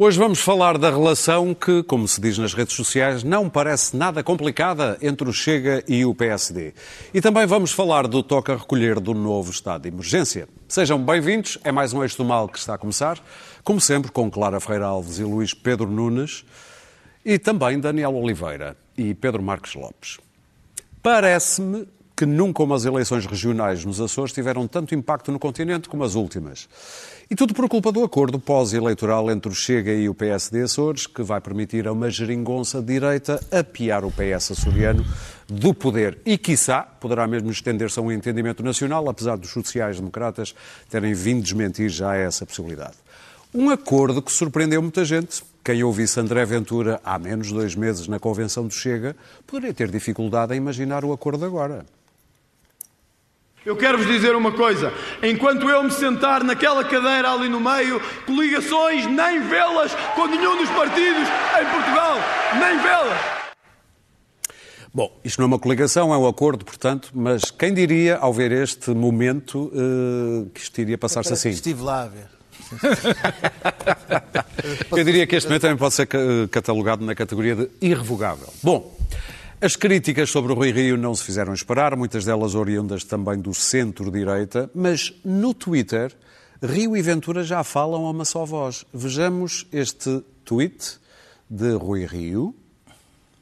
Hoje vamos falar da relação que, como se diz nas redes sociais, não parece nada complicada entre o Chega e o PSD. E também vamos falar do toque a recolher do novo estado de emergência. Sejam bem-vindos, é mais um Eixo do Mal que está a começar, como sempre com Clara Freire Alves e Luís Pedro Nunes, e também Daniel Oliveira e Pedro Marques Lopes. Parece-me que nunca umas eleições regionais nos Açores tiveram tanto impacto no continente como as últimas. E tudo por culpa do acordo pós-eleitoral entre o Chega e o PSD Açores, que vai permitir a uma geringonça direita apiar o PS açoriano do poder. E, quiçá, poderá mesmo estender-se a um entendimento nacional, apesar dos sociais-democratas terem vindo desmentir já essa possibilidade. Um acordo que surpreendeu muita gente. Quem ouvisse André Ventura há menos de dois meses na convenção do Chega poderia ter dificuldade em imaginar o acordo agora. Eu quero-vos dizer uma coisa: enquanto eu me sentar naquela cadeira ali no meio, coligações nem vê-las com nenhum dos partidos em Portugal, nem vê-las. Bom, isto não é uma coligação, é um acordo, portanto, mas quem diria, ao ver este momento, uh, que isto iria passar-se assim? Estive lá a ver. Eu diria que este momento também pode ser catalogado na categoria de irrevogável. Bom, as críticas sobre o Rui Rio não se fizeram esperar, muitas delas oriundas também do centro-direita, mas no Twitter, Rio e Ventura já falam a uma só voz. Vejamos este tweet de Rui Rio.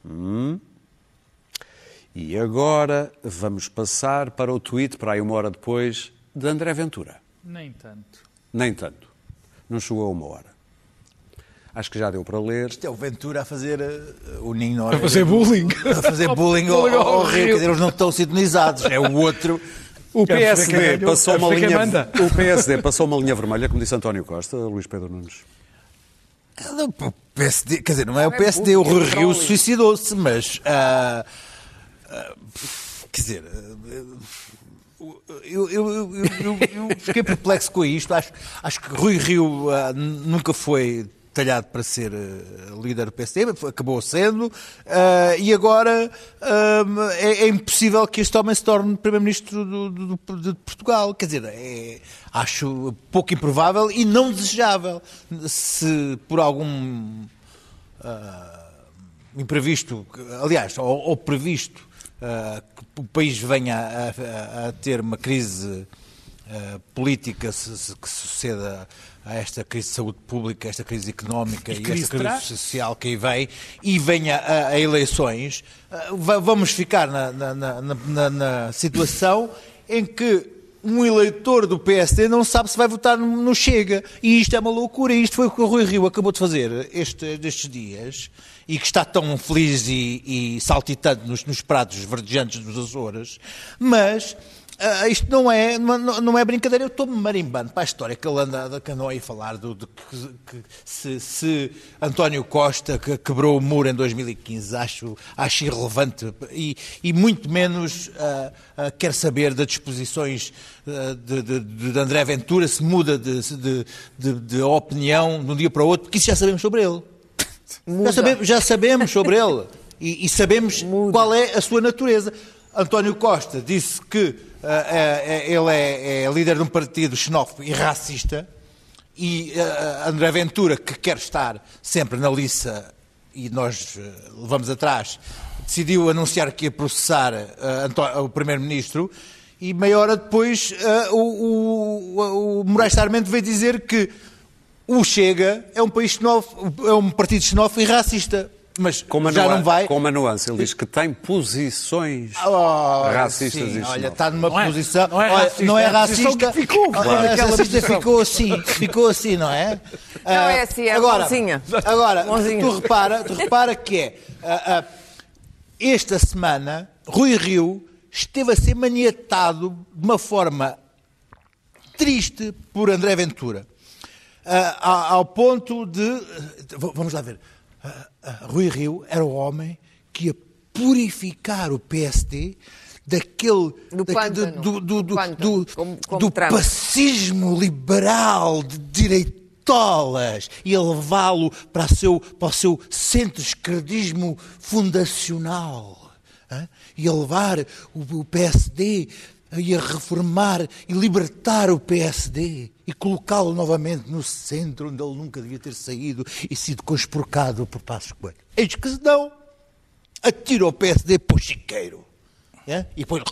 Hum. E agora vamos passar para o tweet, para aí uma hora depois, de André Ventura. Nem tanto. Nem tanto. Não chegou a uma hora. Acho que já deu para ler. Isto é o Ventura a fazer uh, o Ninho. A fazer bullying. A fazer bullying ao, ao, ao Rio. Quer dizer, eles não estão sintonizados. É o outro. O PSD, passou uma linha, o PSD passou uma linha vermelha, como disse António Costa, Luís Pedro Nunes. O PSD, quer dizer, não é o PSD, o Rui Rio suicidou-se, mas. Uh, uh, quer dizer. Uh, eu, eu, eu, eu, fiquei perplexo com isto. Acho, acho que Rui Rio nunca foi talhado para ser uh, líder do PSD, acabou sendo, uh, e agora uh, é, é, impossível que este homem se torne Primeiro-Ministro de Portugal. Quer dizer, é, acho pouco improvável e não desejável. Se por algum imprevisto, aliás, ou, ou previsto, que o país venha a, a, a ter uma crise política que suceda a esta crise de saúde pública, esta crise económica e, e crise esta crise social que aí vem e venha a, a eleições, ah, vamos ficar na, na, na, na, situação em que um eleitor do PSD não sabe se vai votar no Chega. E isto é uma loucura. E isto foi o que o Rui Rio acabou de fazer este, destes dias e que está tão feliz e, e saltitante nos, nos prados verdejantes dos Açores. Mas Uh, isto não é, não, não é brincadeira, eu estou-me marimbando para a história que ele anda, que andou aí a falar do, de que, que se, se, António Costa que quebrou o muro em 2015, acho, acho irrelevante e, e muito menos uh, uh, quer saber das disposições de, de, de, André Ventura, se muda de, de, opinião de um dia para o outro, porque isso já sabemos sobre ele. Já sabemos, já sabemos, sobre ele e, e sabemos Muda. qual é a sua natureza. António Costa disse que uh, ele é, é, líder de um partido xenófobo e racista, e uh, André Ventura, que quer estar sempre na liça, e nós uh, levamos atrás, decidiu anunciar que ia processar o Primeiro-Ministro, e meia hora depois o, o, o Moraes Sarmento veio dizer que o Chega é um país xenófobo, é um partido xenófobo e racista. Mas com já não vai. Com uma nuance, ele diz que tem posições oh, racistas. Sim, olha, está numa não posição. É, não é racista. Não é racista. ficou, claro. É racista ficou assim. Ficou assim, não é? Não é assim, é agora, bonzinha. Agora, bonzinha. Tu, repara, tu repara que é. Uh, uh, esta semana, Rui Rio esteve a ser maniatado de uma forma triste por André Ventura. Uh, ao ponto de. Vamos lá ver Rui Rio era o homem que ia purificar o PSD daquele do, daquele, do, do, do, do, como, como do pacismo liberal de direitolas e levá-lo para, seu, para o seu centro-esquerdismo fundacional. Hein? E a levar o, o PSD a reformar e libertar o PSD. E colocá-lo novamente no centro onde ele nunca devia ter saído e sido conspurcado por Passos Coelho. Eis que se não, atira o PSD para o chiqueiro. É? E põe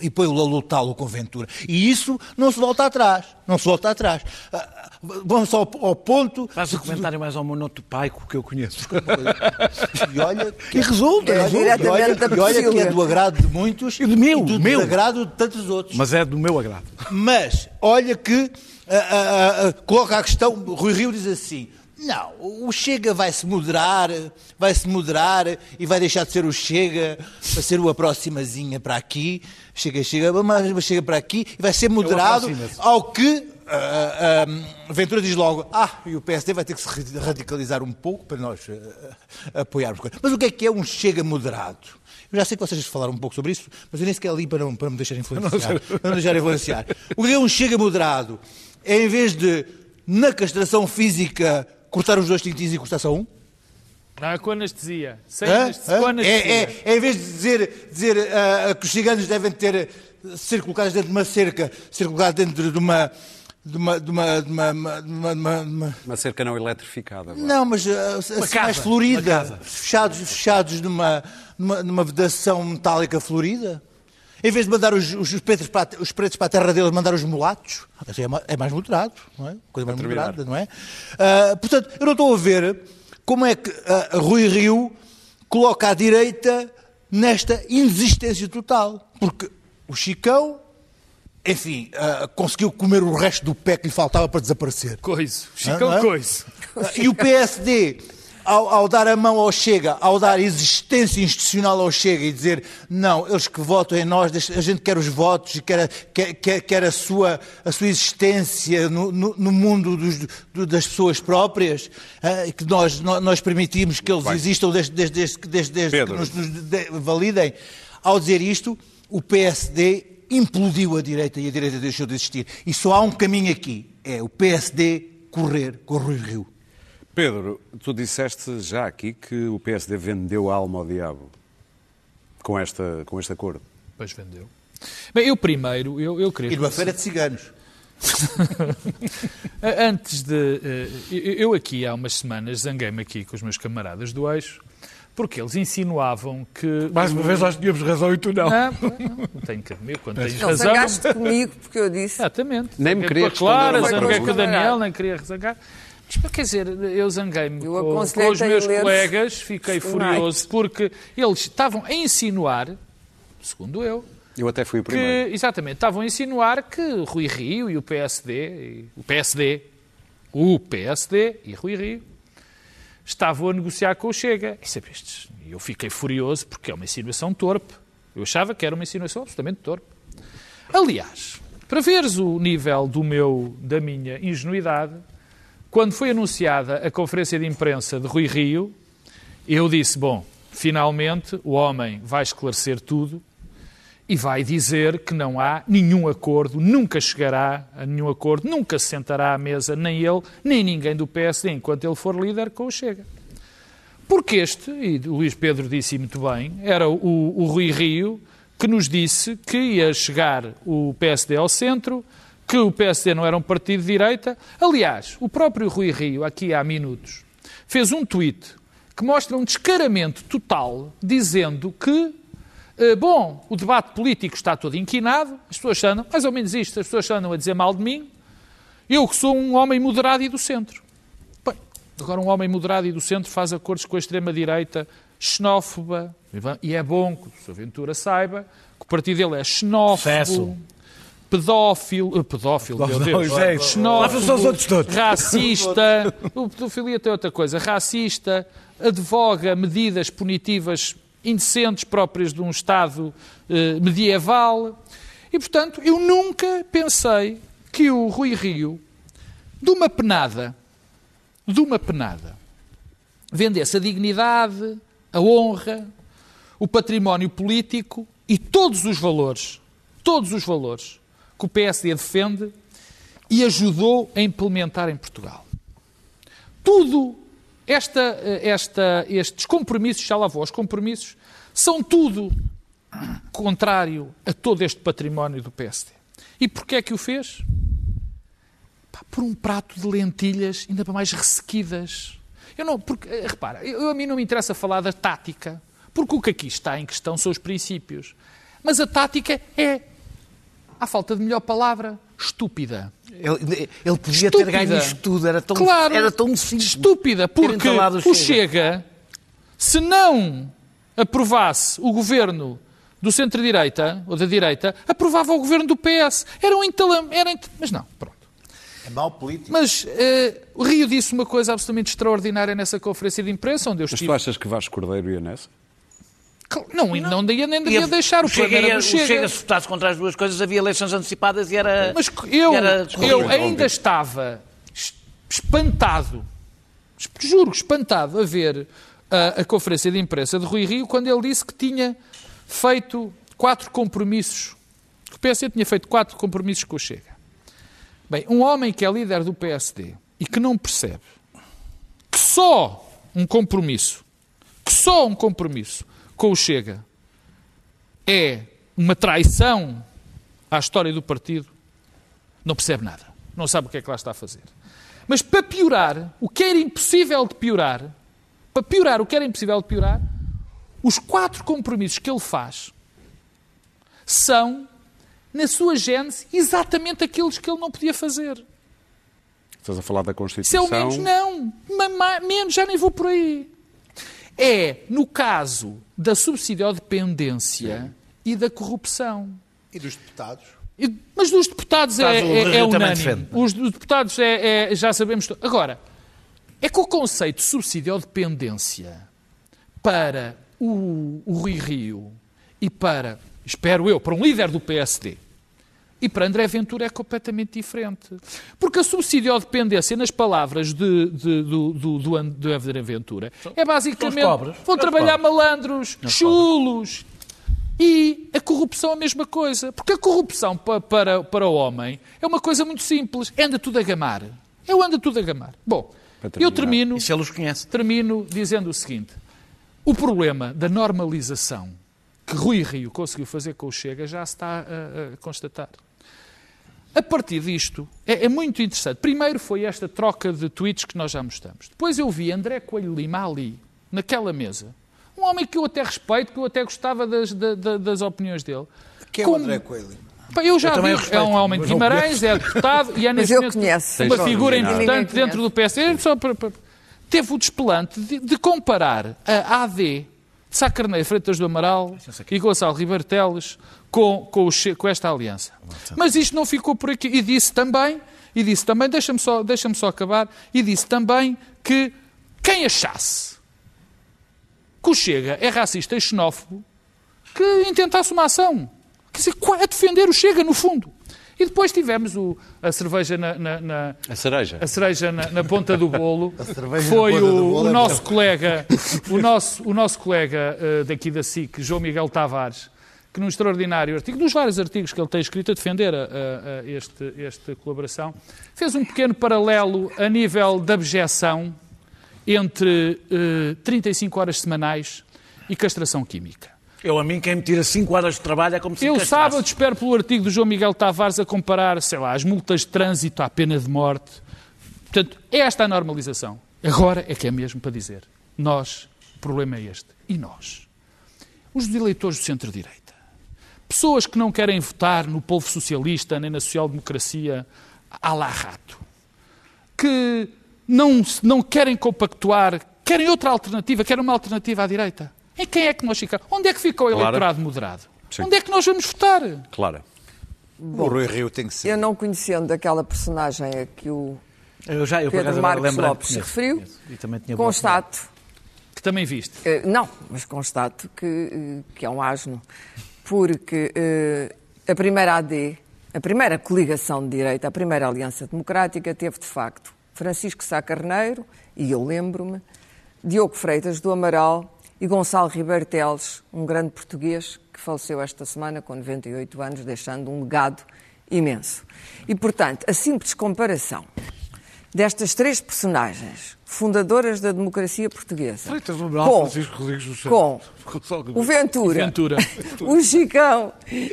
e põe-o a lutá-lo com Ventura. E isso não se volta atrás. Não se volta atrás. Ah, vamos ao, ao ponto. Faz o comentário mais ao monotopaico que eu conheço. E olha. Que, E resulta, é, resulta. e olha, Diretamente da e olha que é do agrado de muitos E do meu, do meu. desagrado de tantos outros. Mas é do meu agrado. Mas, olha que ah, ah, ah, coloca a questão, Rui Rio diz assim, não, o Chega vai-se moderar, vai-se moderar e vai deixar de ser o Chega para ser o aproximazinha para aqui, chega, chega, mas chega para aqui e vai ser moderado ao que ah, ah, Ventura diz logo, ah, e o PSD vai ter que se radicalizar um pouco para nós ah, apoiarmos. Mas o que é que é um Chega moderado? Eu já sei que vocês falaram um pouco sobre isso, mas eu nem sequer li para não, para me deixar influenciar. Para não deixar influenciar. O que é um chega moderado? É em vez de, na castração física, cortar os dois tintinhos e cortar só um? Não, é com anestesia. Sem Hã? anestesia. Hã? Com É, anestesia. é, é em vez de dizer, dizer ah, que os ciganos devem ter, ser colocados dentro de uma cerca, ser colocados dentro de uma. De uma, de uma, de uma, de uma- de uma- de uma- de uma- Uma cerca não eletrificada. vá. não, mas uh, assim casa, mais florida, fechados, fechados numa, numa, numa vedação metálica florida. Em vez de mandar os, os, pretos para, a- os pretos para a terra deles, mandar os mulatos. Assim é, é mais moderado, não é? Coisa mais moderada, não é? Ah, portanto, eu não estou a ver como é que ah, Rui Rio coloca a direita nesta inexistência total. Porque o Chicão, enfim, ah, conseguiu comer o resto do pé que lhe faltava para desaparecer. Coiso. Hã? Chicão Hã? coiso. E o PSD, ao, ao dar a mão ao Chega, ao dar existência institucional ao Chega e dizer não, eles que votam em nós, a gente quer os votos e quer, a- quer, quer, quer a, sua, a sua existência no, no, no mundo dos- do- das pessoas próprias, e que nós, nós, permitimos que eles existam desde, desde, desde, que- desde, desde que nos, nos de- validem. Ao dizer isto, o PSD implodiu a direita e a direita deixou de existir. E só há um caminho aqui, é o PSD correr com o Rui Rio. Pedro, tu disseste já aqui que o PSD vendeu a alma ao diabo com, esta, com este acordo. Pois vendeu. Bem, eu primeiro, eu, eu queria... E numa feira de ciganos. Antes de... eh, eu- aqui, há umas semanas, zanguei-me aqui com os meus camaradas do Eixo, porque eles insinuavam que... Mais uma vez nós tínhamos razão e tu não. Ah, não, não tenho que admitir, quando tens Não, razão... zangaste comigo porque eu disse. Exatamente. Nem me Zanguei queria com a Clara, responder uma zanguei com o. Daniel, nem queria zangar. Mas, quer dizer, eu zanguei-me com, com os meus colegas, fiquei os furioso, porque eles estavam a insinuar, segundo eu, Eu até fui o que, primeiro. exatamente, estavam a insinuar que Rui Rio e o PSD, e o PSD, o PSD e Rui Rio, estavam a negociar com o Chega. E sabestes, eu fiquei furioso porque é uma insinuação torpe. Eu achava que era uma insinuação absolutamente torpe. Aliás, para veres o nível do meu, da minha ingenuidade, quando foi anunciada a conferência de imprensa de Rui Rio, eu disse, bom, finalmente o homem vai esclarecer tudo e vai dizer que não há nenhum acordo, nunca chegará a nenhum acordo, nunca se sentará à mesa, nem ele, nem ninguém do PSD, enquanto ele for líder com o Chega. Porque este, e o Luís Pedro disse muito bem, era o, o Rui Rio que nos disse que ia chegar o PSD ao centro, que o PSD não era um partido de direita. Aliás, o próprio Rui Rio, aqui há minutos, fez um tweet que mostra um descaramento total, dizendo que, eh, bom, o debate político está todo inquinado, as pessoas andam, mais ou menos isto, as pessoas andam a dizer mal de mim, eu que sou um homem moderado e do centro. Bem, agora um homem moderado e do centro faz acordos com a extrema-direita xenófoba, e é bom que o Sr. Ventura saiba que o partido dele é xenófobo. Pedófilo, eh, pedófilo, meu Deus, isso é- racista, o pedofilia tem outra coisa, racista, advoga medidas punitivas indecentes próprias de um Estado eh, medieval. E, portanto, eu nunca pensei que o Rui Rio, de uma penada, de uma penada, vendesse a dignidade, a honra, o património político e todos os valores, todos os valores que o PSD defende e ajudou a implementar em Portugal. Tudo, esta, esta, estes compromissos, já lá vou, os compromissos, são tudo contrário a todo este património do PSD. E porquê é que o fez? por um prato de lentilhas ainda mais ressequidas. Eu não, porque, eh, repara, eu, a mim não me interessa falar da tática, porque o que aqui está em questão são os princípios. Mas a tática é, à falta de melhor palavra, estúpida. Ele, ele podia Estúpida. ter ganho isto tudo, era tão, Claro, era tão simples. estúpida, porque o Chega, se não aprovasse o governo do centro-direita, ou da direita, aprovava o governo do PS. Era um entalam... Era ent... Mas não, pronto. É mau político. Mas o Rio disse uma coisa absolutamente extraordinária nessa conferência de imprensa, onde eu Mas estive... tu achas que Vasco Cordeiro ia nessa? Não, não, não ia nem devia deixar o Chega, problema era o do Chega. Chega, se votasse contra as duas coisas, havia eleições antecipadas e era. Mas eu, era eu ainda estava es- espantado, es- juro, espantado a ver a, a conferência de imprensa de Rui Rio quando ele disse que tinha feito quatro compromissos. Que o PSD tinha feito quatro compromissos com o Chega. Bem, um homem que é líder do PSD e que não percebe que só um compromisso, que só um compromisso com o Chega é uma traição à história do partido, não percebe nada. Não sabe o que é que lá está a fazer. Mas para piorar, o que era impossível de piorar, para piorar o que era impossível de piorar, os quatro compromissos que ele faz são, na sua gênese, exatamente aqueles que ele não podia fazer. Estás a falar da Se é Constituição? o menos, não. Menos, já nem vou por aí. É no caso da subsidiodependência e da corrupção. E dos deputados? E- Mas dos deputados é, é, é unânime. defende. Os dos deputados é, é- já sabemos. Agora, é que o conceito de subsidiodependência para o, o Rui Rio e para, espero eu, para um líder do PSD e para André Ventura é completamente diferente. Porque a subsidiodependência, nas palavras de, de- do, do, do, do André Ventura, é basicamente vão trabalhar malandros, chulos, e a corrupção é a mesma coisa. Porque a corrupção pa- para, para o homem é uma coisa muito simples. Anda tudo a gamar. Eu ando tudo a gamar. Bom, Para eu termino, Isso ele os conhece. termino dizendo o seguinte. O problema da normalização que Rui Rio conseguiu fazer com o Chega já se está a, a constatar. A partir disto, é, é muito interessante. Primeiro foi esta troca de tweets que nós já mostramos. Depois eu vi André Coelho Lima ali, naquela mesa. Um homem que eu até respeito, que eu até gostava das, da- da- das opiniões dele. Que é Com- o André Coelho? Pá, Eu já Eu vi, respeito, é um homem de Guimarães, é deputado e é momento conheço. uma figura importante dentro do PSD. Só para- para- Teve o desplante de, de comparar a AD de Sá Carneiro Freitas do Amaral e Gonçalo Ribeiro Teles com, com, o com esta aliança. Mas isto não ficou por aqui. E disse também, e disse também, deixa-me só, deixa só acabar, e disse também que quem achasse que o Chega é racista e xenófobo, que intentasse uma ação. Quer dizer, a defender o Chega, no fundo. E depois tivemos o- a cerveja na, na- na- A cereja. a cereja na, na ponta do bolo. cerveja Foi na ponta o, do bolo o é nosso colega, o nosso, o nosso colega eh, daqui da SIC, João Miguel Tavares, que num extraordinário artigo, dos vários artigos que ele tem escrito a defender a, a- a este, esta colaboração, fez um pequeno paralelo a nível de abjeção entre eh, 35 horas semanais e castração química. Eu, a mim, quem me tira 5 horas de trabalho é como se Eu sábado espero pelo artigo do João Miguel Tavares a comparar, sei lá, as multas de trânsito à pena de morte. Portanto, é esta a normalização. Agora é que é mesmo para dizer. Nós, o problema é este. E nós? Os eleitores do centro-direita. Pessoas que não querem votar no povo socialista nem na social-democracia à la rato. Que não, não querem compactuar, querem outra alternativa, querem uma alternativa à direita. Em quem é que nós ficamos? Onde é que fica o Claro. eleitorado moderado? Sim. Onde é que nós vamos votar? Clara. O Rui Rio tem que ser. Eu não conhecendo aquela personagem a que o Eu já, eu Pedro Marcos Lopes se conheço, referiu, conheço. E constato, Que também viste. eh, não, mas constato que, eh, que é um asno, porque eh, a primeira AD, a primeira coligação de direita, a primeira aliança democrática, teve de facto Francisco Sá Carneiro, e eu lembro-me, Diogo Freitas do Amaral e Gonçalo Ribeiro Teles, um grande português que faleceu esta semana com 98 anos, deixando um legado imenso. E, portanto, a simples comparação destas três personagens fundadoras da democracia portuguesa. Freitas Liberal, Com- Francisco Rodrigues do com o Ventura, Ventura. o Chicão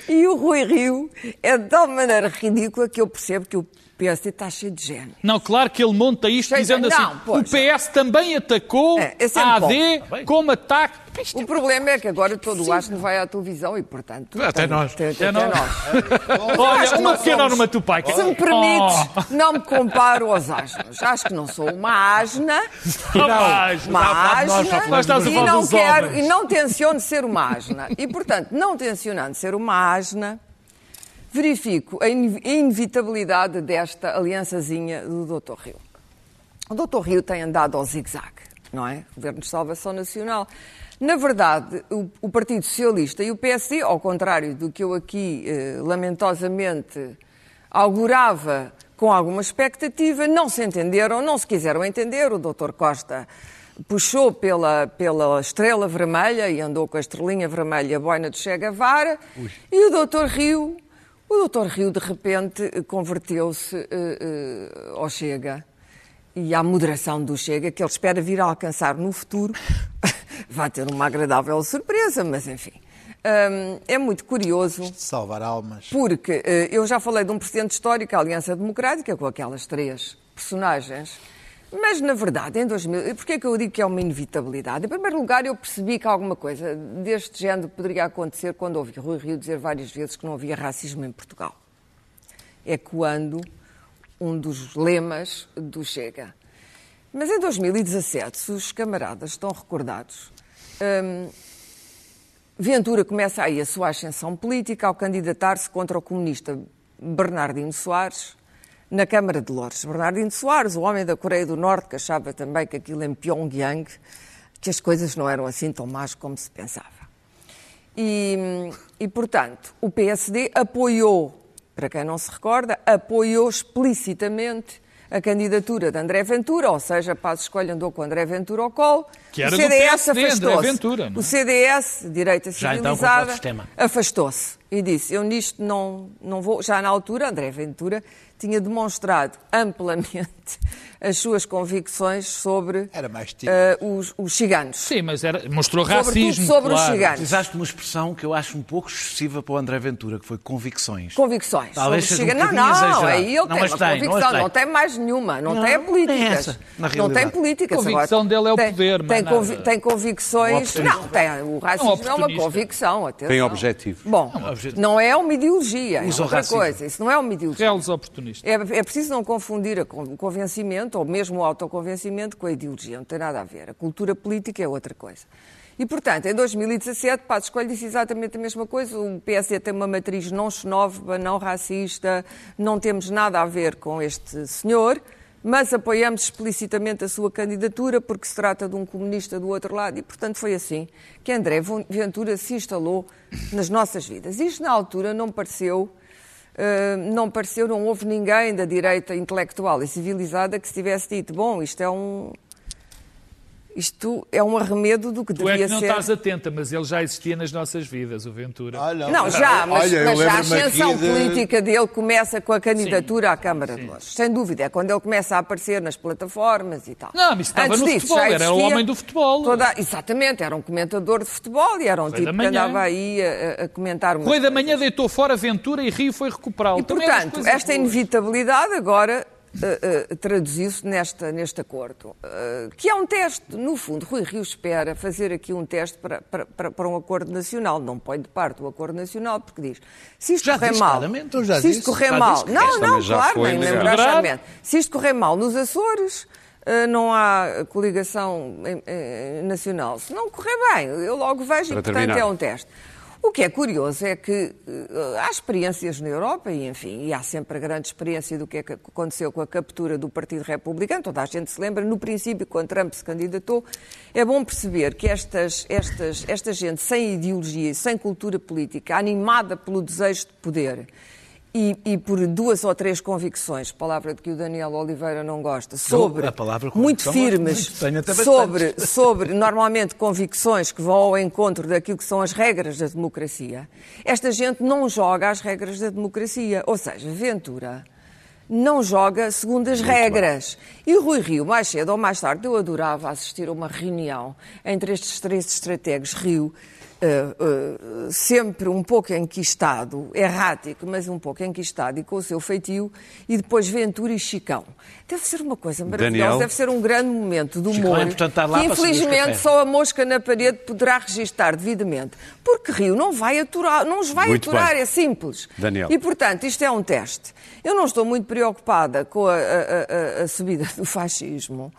e o Rui Rio é de tal maneira ridícula que eu percebo que o PSD está cheio de gênio. Não, claro que ele monta isto Sei, dizendo não, assim: pois. o PS também atacou É, é a bom. AD como ataque. Isto O problema é que agora todo o asno vai à televisão e, portanto... Até tem- nós. tem- Até até nós. nós. Olha, uma pequena onomatopeia. Se me permites, não me comparo aos asnos. Acho que não sou uma asna, uma asna Nós estamos a e não quero e não tenciono ser uma asna. E, portanto, não tencionando ser uma asna, verifico a ine- inevitabilidade desta aliançazinha do Dr. Rio. O Dr. Rio tem andado ao zigue-zague, não é? Governo de Salvação Nacional. Na verdade, o, o Partido Socialista e o PSD, ao contrário do que eu aqui eh, lamentosamente augurava com alguma expectativa, não se entenderam, não se quiseram entender. O Dr. Costa puxou pela, pela estrela vermelha e andou com a estrelinha vermelha, a boina de Che Guevara, e o Dr. Rio, o Dr. Rio de repente converteu-se eh, eh, ao Chega e à moderação do Chega, que ele espera vir a alcançar no futuro, vai ter uma agradável surpresa, mas enfim. Hum, é muito curioso Salvar almas. porque eh, eu já falei de um precedente histórico, a Aliança Democrática, com aquelas três personagens, mas na verdade, em 2000, porquê é que eu digo que é uma inevitabilidade? Em primeiro lugar, eu percebi que alguma coisa deste género poderia acontecer quando ouvi Rui Rio dizer várias vezes que não havia racismo em Portugal. É quando um dos lemas do Chega. Mas em 2017, se os camaradas estão recordados, hum, Ventura começa aí a sua ascensão política ao candidatar-se contra o comunista Bernardino Soares na Câmara de Lourdes. Bernardino Soares, o homem da Coreia do Norte, que achava também que aquilo em Pyongyang, que as coisas não eram assim tão más como se pensava. E, e, portanto, o PSD apoiou, para quem não se recorda, apoiou explicitamente a candidatura de André Ventura, ou seja, Paz Escolha andou com André Ventura ao colo. Que era o CDS afastou-se. É? O CDS, direita então civilizada, sistema. afastou-se e disse: Eu nisto não, não vou. Já na altura, André Ventura tinha demonstrado amplamente as suas convicções sobre Era mais tímido. eh, os, os ciganos. Sim, mas era, mostrou Sobretudo racismo. sobre os claro. ciganos. Utilizaste uma expressão que eu acho um pouco excessiva para o André Ventura, que foi convicções. Convicções. Talvez sobre seja um os não, não, exagerado. aí ele Não tem uma tem, não convicção, tem. não tem mais nenhuma, não, Não, tem políticas. essa, na não tem políticas. A convicção dele é o tem, poder, tem, mais convi- nada. tem convicções. Um Não, tem, o racismo é uma oportunista. convicção. Atenção. Tem objetivos. Bom, não é uma ideologia, é Usa o outra racismo. coisa. Isso não é uma ideologia. Reles oportunistas. É, é preciso não confundir o convencimento, ou mesmo o autoconvencimento, com a ideologia. Não tem nada a ver. A cultura política é outra coisa. E, portanto, em 2017, Passos Coelho disse exatamente a mesma coisa. O PSD tem uma matriz não xenófoba, não racista, não temos nada a ver com este senhor, mas apoiamos explicitamente a sua candidatura porque se trata de um comunista do outro lado. E, portanto, foi assim que André Ventura se instalou nas nossas vidas. Isto, na altura, não pareceu não pareceu, não houve ninguém da direita intelectual e civilizada que se tivesse dito, bom, isto é um isto é um arremedo do que Tu é devia que não ser. estás atenta, mas ele já existia nas nossas vidas, o Ventura. Olha, Não, já, mas, olha, mas a lembro-me ascensão de- política dele começa com a candidatura à Câmara de Lourdes. Sem dúvida, é quando ele começa a aparecer nas plataformas e tal. Não, mas estava Antes no disso, futebol, já era o existia homem do futebol. toda- Exatamente, era um comentador de futebol e era um Rei tipo que andava aí a, a- a comentar Rui da. Manhã deitou fora Ventura e Rio foi recuperá-lo. E, Também é portanto, esta boas. inevitabilidade agora eh, eh, traduziu-se nesta, neste acordo, eh, que é um teste. No fundo, Rui Rio espera fazer aqui um teste para, para, para, para um acordo nacional. Não põe de parte o acordo nacional, porque diz, se isto Já correr disse mal... já se isto disse. correr Já mal... Não, não, claro, nem lembrachamente. Se isto correr mal nos Açores... Não há coligação nacional. Se não correr bem, eu logo vejo e, Para portanto, terminar. é um teste. O que é curioso é que eh, há experiências na Europa, e enfim, e há sempre a grande experiência do que é que aconteceu com a captura do Partido Republicano. Toda a gente se lembra, no princípio, quando Trump se candidatou, é bom perceber que estas, estas, esta gente sem ideologia e sem cultura política, animada pelo desejo de poder, e, e por duas ou três convicções, palavra de que o Daniel Oliveira não gosta, sobre muito firmes, muito, sobre, sobre normalmente convicções que vão ao encontro daquilo que são as regras da democracia, esta gente não joga as regras da democracia. Ou seja, Ventura não joga segundo as regras. E o Rui Rio, mais cedo ou mais tarde, eu adorava assistir a uma reunião entre estes três estrategas Rio, uh, uh, sempre um pouco enquistado, errático, mas um pouco enquistado e com o seu feitio, e depois Ventura e Chicão. Deve ser uma coisa maravilhosa, Daniel? deve ser um grande momento do humor, é importante estar lá que infelizmente só a mosca na parede poderá registar devidamente. Porque Rio não vai aturar, não os vai Muito aturar, bem. é simples. Daniel. E, portanto, isto é um teste. Eu não estou muito preocupada com a, a- a- a subida do fascismo,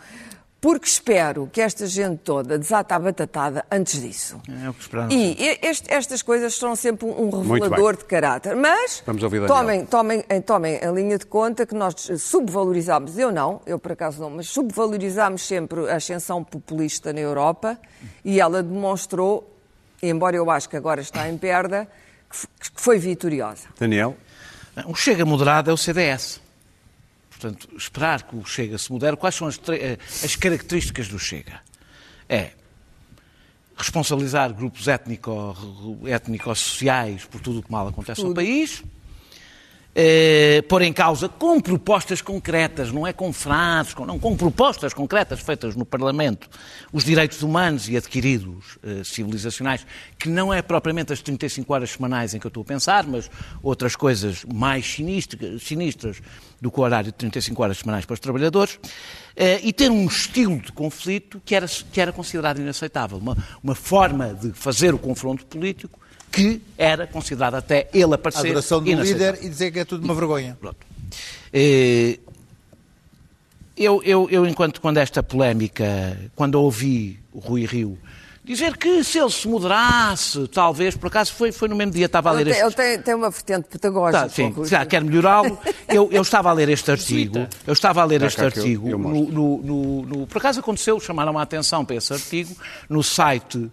porque espero que esta gente toda desata a batatada antes disso. É o que esperamos. E este- estas coisas são sempre um revelador de caráter. Mas Vamos ouvir Daniel. tomem, tomem, eh, tomem a linha de conta que nós subvalorizamos, eu não, eu por acaso não, mas subvalorizamos sempre a ascensão populista na Europa e ela demonstrou, embora eu acho que agora está em perda, que foi vitoriosa. Daniel? O Chega moderado é o CDS. Portanto, esperar que o Chega se modere. Quais são as, eh, as características do Chega? É responsabilizar grupos étnico- étnico-sociais por tudo o que mal acontece no país, eh, pôr em causa com propostas concretas, não é com frases, com, não, com propostas concretas feitas no Parlamento, os direitos humanos e adquiridos eh, civilizacionais, que não é propriamente as 35 horas semanais em que eu estou a pensar, mas outras coisas mais sinistras, do que o horário de 35 horas semanais para os trabalhadores, eh, e ter um estilo de conflito que era, que era considerado inaceitável, uma, uma forma de fazer o confronto político que era considerada até ele A aparecer adoração do líder e dizer que é tudo uma vergonha. Pronto. Eh, Eu, eu, eu, enquanto quando esta polémica, quando ouvi o Rui Rio dizer que se ele se moderasse, talvez, por acaso foi, foi no mesmo dia, estava a ler Ele tem, este... ele tem- tem uma vertente pedagógica. Tá, sim, Rui. já, quero melhorá-lo. Eu, eu estava a ler este artigo, eu estava a ler este artigo, eu no, no- no- no- por acaso aconteceu, chamaram a atenção para esse artigo, no site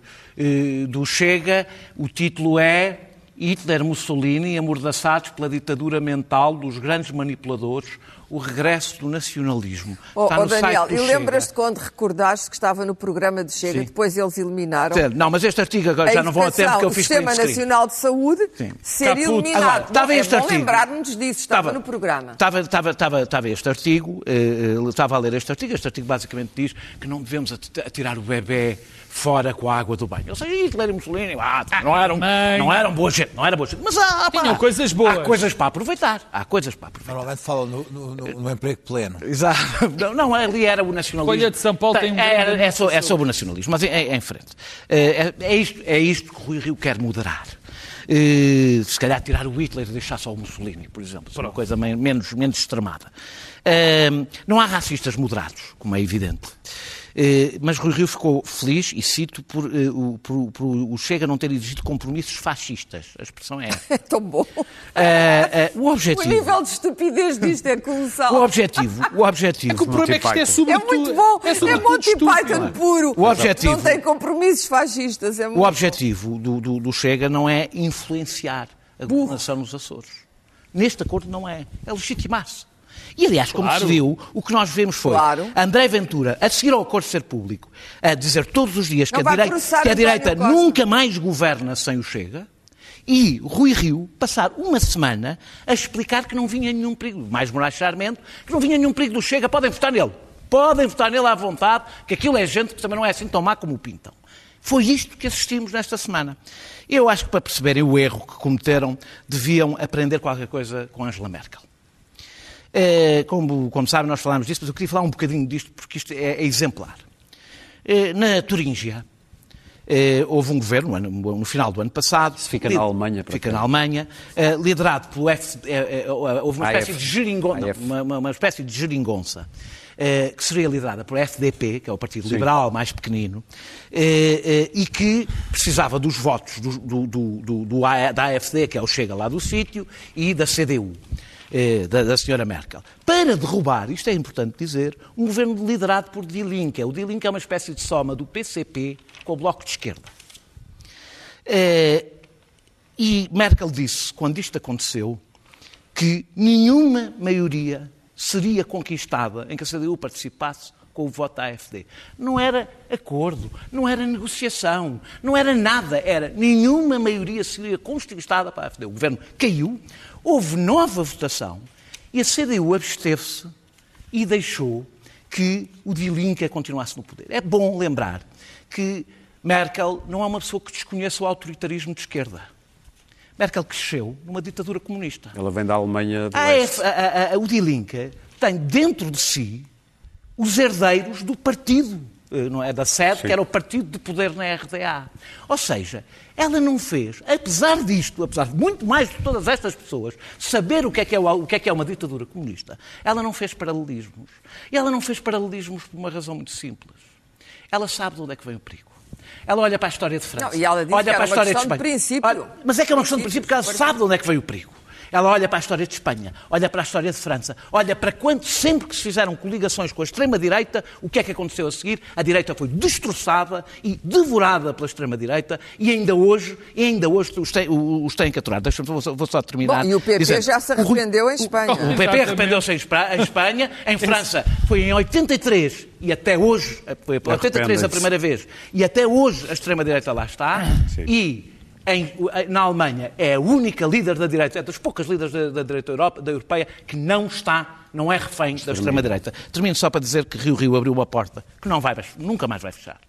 do Chega, o título é Hitler, Mussolini, amordaçados pela ditadura mental dos grandes manipuladores, o regresso do nacionalismo. Oh, Está oh, no site Daniel, do e lembras-te quando recordaste que estava no programa de Chega, Sim. depois eles eliminaram Certo. Não, mas este artigo agora já não vou a tempo que eu fiz Sistema. Nacional de Saúde Sim. ser eliminado. Agora, estava é este artigo. lembrar-nos disso, estava, no programa. Estava, estava, estava, estava este artigo, eh, eh, estava a ler este artigo. Este artigo basicamente diz que não devemos at- atirar o bebê fora com a água do banho. Ou seja, Hitler e Mussolini, ah, não, eram, mãe. não eram boa gente, não era boa gente. Mas há, pá, Tinham coisas boas. Há coisas para aproveitar. Há coisas para aproveitar. Normalmente falam no, no- no- no emprego pleno. Exato. Não, não, ali era o nacionalismo. Folha de São Paulo tem um é, é, é, so- é sobre o nacionalismo, mas é, é em frente. É, é, isto, é isto que o Rui Rio quer moderar. Eh, se calhar tirar o Hitler e deixar só o Mussolini, por exemplo. Uma coisa men- menos, menos extremada. Eh, não há racistas moderados, como é evidente. Eh, mas Rui Rio ficou feliz, e cito, por, eh, o, por- por o Chega não ter exigido compromissos fascistas. A expressão é. É tão bom. Eh, eh, o O objetivo... nível de estupidez disto é O colossal. objetivo, o objetivo. É que o problema é que isto é É sobretudo... muito bom. É, sobretudo Monty estúpido. Python puro. O objetivo- Não tem compromissos fascistas. É O objetivo do, do- do Chega não é influenciar a governação nos Açores. Neste acordo não é. É legitimar-se. E, aliás, como Claro. se viu, o que nós vemos foi Claro. André Ventura, a seguir ao acordo de ser público, a dizer todos os dias que a, vai direi- processar que a direita nunca mais governa sem o Chega, e Rui Rio passar uma semana a explicar que não vinha nenhum perigo, mais Moraes Charmente, que não vinha nenhum perigo do Chega, podem votar nele. Podem votar nele à vontade, que aquilo é gente que também não é assim tão má como o pintam. Foi isto que assistimos nesta semana. Eu acho que para perceberem o erro que cometeram, deviam aprender qualquer coisa com Angela Merkel. Eh, como, como sabem, nós falámos disto, mas eu queria falar um bocadinho disto porque isto é, é exemplar. Eh, na Turíngia, eh, houve um governo, no, final do ano passado. Isso fica na Alemanha, Fica cá. na Alemanha, liderado pelo F, houve uma AF. espécie de geringonça, AF. uma, uma- espécie de geringonça, que seria liderada pelo FDP, que é o Partido Liberal mais pequenino, e que precisava dos votos do, do- do- da AFD, que é o Chega lá do sítio, e da CDU. Eh, Da, da senhora Merkel, para derrubar, isto é importante dizer, um governo liderado por Die Linke. O Die Linke é uma espécie de soma do PCP com o Bloco de Esquerda. Eh, e Merkel disse, quando isto aconteceu, que nenhuma maioria seria conquistada em que a CDU participasse com o voto da AFD. Não era acordo, não era negociação, não era nada, era nenhuma maioria seria conquistada para a AFD. O governo caiu, houve nova votação E a CDU absteve-se e deixou que o Die Linke continuasse no poder. É bom lembrar que Merkel não é uma pessoa que desconheça o autoritarismo de esquerda. Merkel cresceu numa ditadura comunista. Ela vem da Alemanha do A. AF, a, a, a, o Die Linke tem dentro de si os herdeiros do partido, eh, não é da sede, que era o partido de poder na RDA. Ou seja, ela não fez, apesar disto, apesar de muito mais de todas estas pessoas saber o que é que é, o, o que é, que é uma ditadura comunista, ela não fez paralelismos. E ela não fez paralelismos por uma razão muito simples. Ela sabe de onde é que vem o perigo. Ela olha para a história de França. Não, e ela disse olha que para a uma história de questão de Espanha. princípio. Olha, mas é que é uma questão de princípio, porque ela sabe de onde é que veio o perigo. Ela olha para a história de Espanha, olha para a história de França, olha para quando sempre que se fizeram coligações com a extrema-direita, o que é que aconteceu a seguir? A direita foi destroçada e devorada pela extrema-direita e ainda hoje, e ainda hoje os têm, os têm capturado. Deixa-me, vou, só- vou só terminar. Bom, e o PP dizendo, já se o arrependeu em Espanha. O PP Exatamente. arrependeu-se em Espa- em Espanha, em França foi em 83 e até hoje, foi em 83 a primeira vez, e até hoje a extrema-direita lá está, Sim. e em- na Alemanha é a única líder da direita, é das poucas líderes da, da direita Europa- da europeia que não está, não é refém da extrema-direita. Termino só para dizer que Rio Rio abriu uma porta que não vai, nunca mais vai fechar.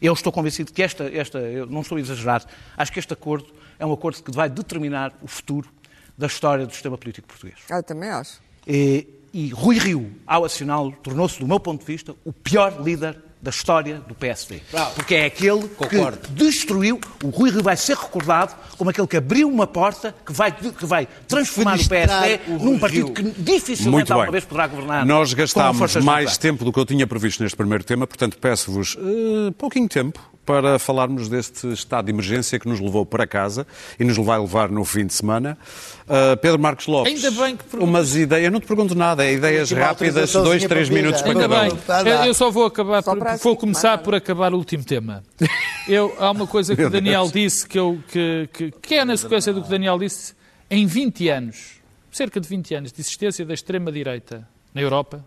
Eu estou convencido que esta, esta, eu não estou a exagerar, acho que este acordo é um acordo que vai determinar o futuro da história do sistema político português. Ah, também acho. E, e Rui Rio, ao assiná-lo, tornou-se, do meu ponto de vista, o pior líder da história do PSD. Porque é aquele Concordo. que destruiu. O Rui Rio vai ser recordado como aquele que abriu uma porta que vai, que vai transformar o PSD o num partido Rio. que dificilmente Muito alguma bem. vez poderá governar. Nós gastámos mais tempo do que eu tinha previsto neste primeiro tema, portanto peço-vos eh, pouquinho tempo para falarmos deste estado de emergência que nos levou para casa e nos vai levar no fim de semana. Uh, Pedro Marcos Lopes, Ainda bem que umas ideias, eu não te pergunto nada, é ideias rápidas, dois, três para vida. minutos para Ainda cada bem, eu só vou acabar, Só por- vou assim, começar por acabar o último tema. Eu, há uma coisa que o Daniel Deus. disse que, eu, que, que, que é na sequência do que o Daniel disse. Em 20 anos, cerca de 20 anos de existência da extrema-direita na Europa,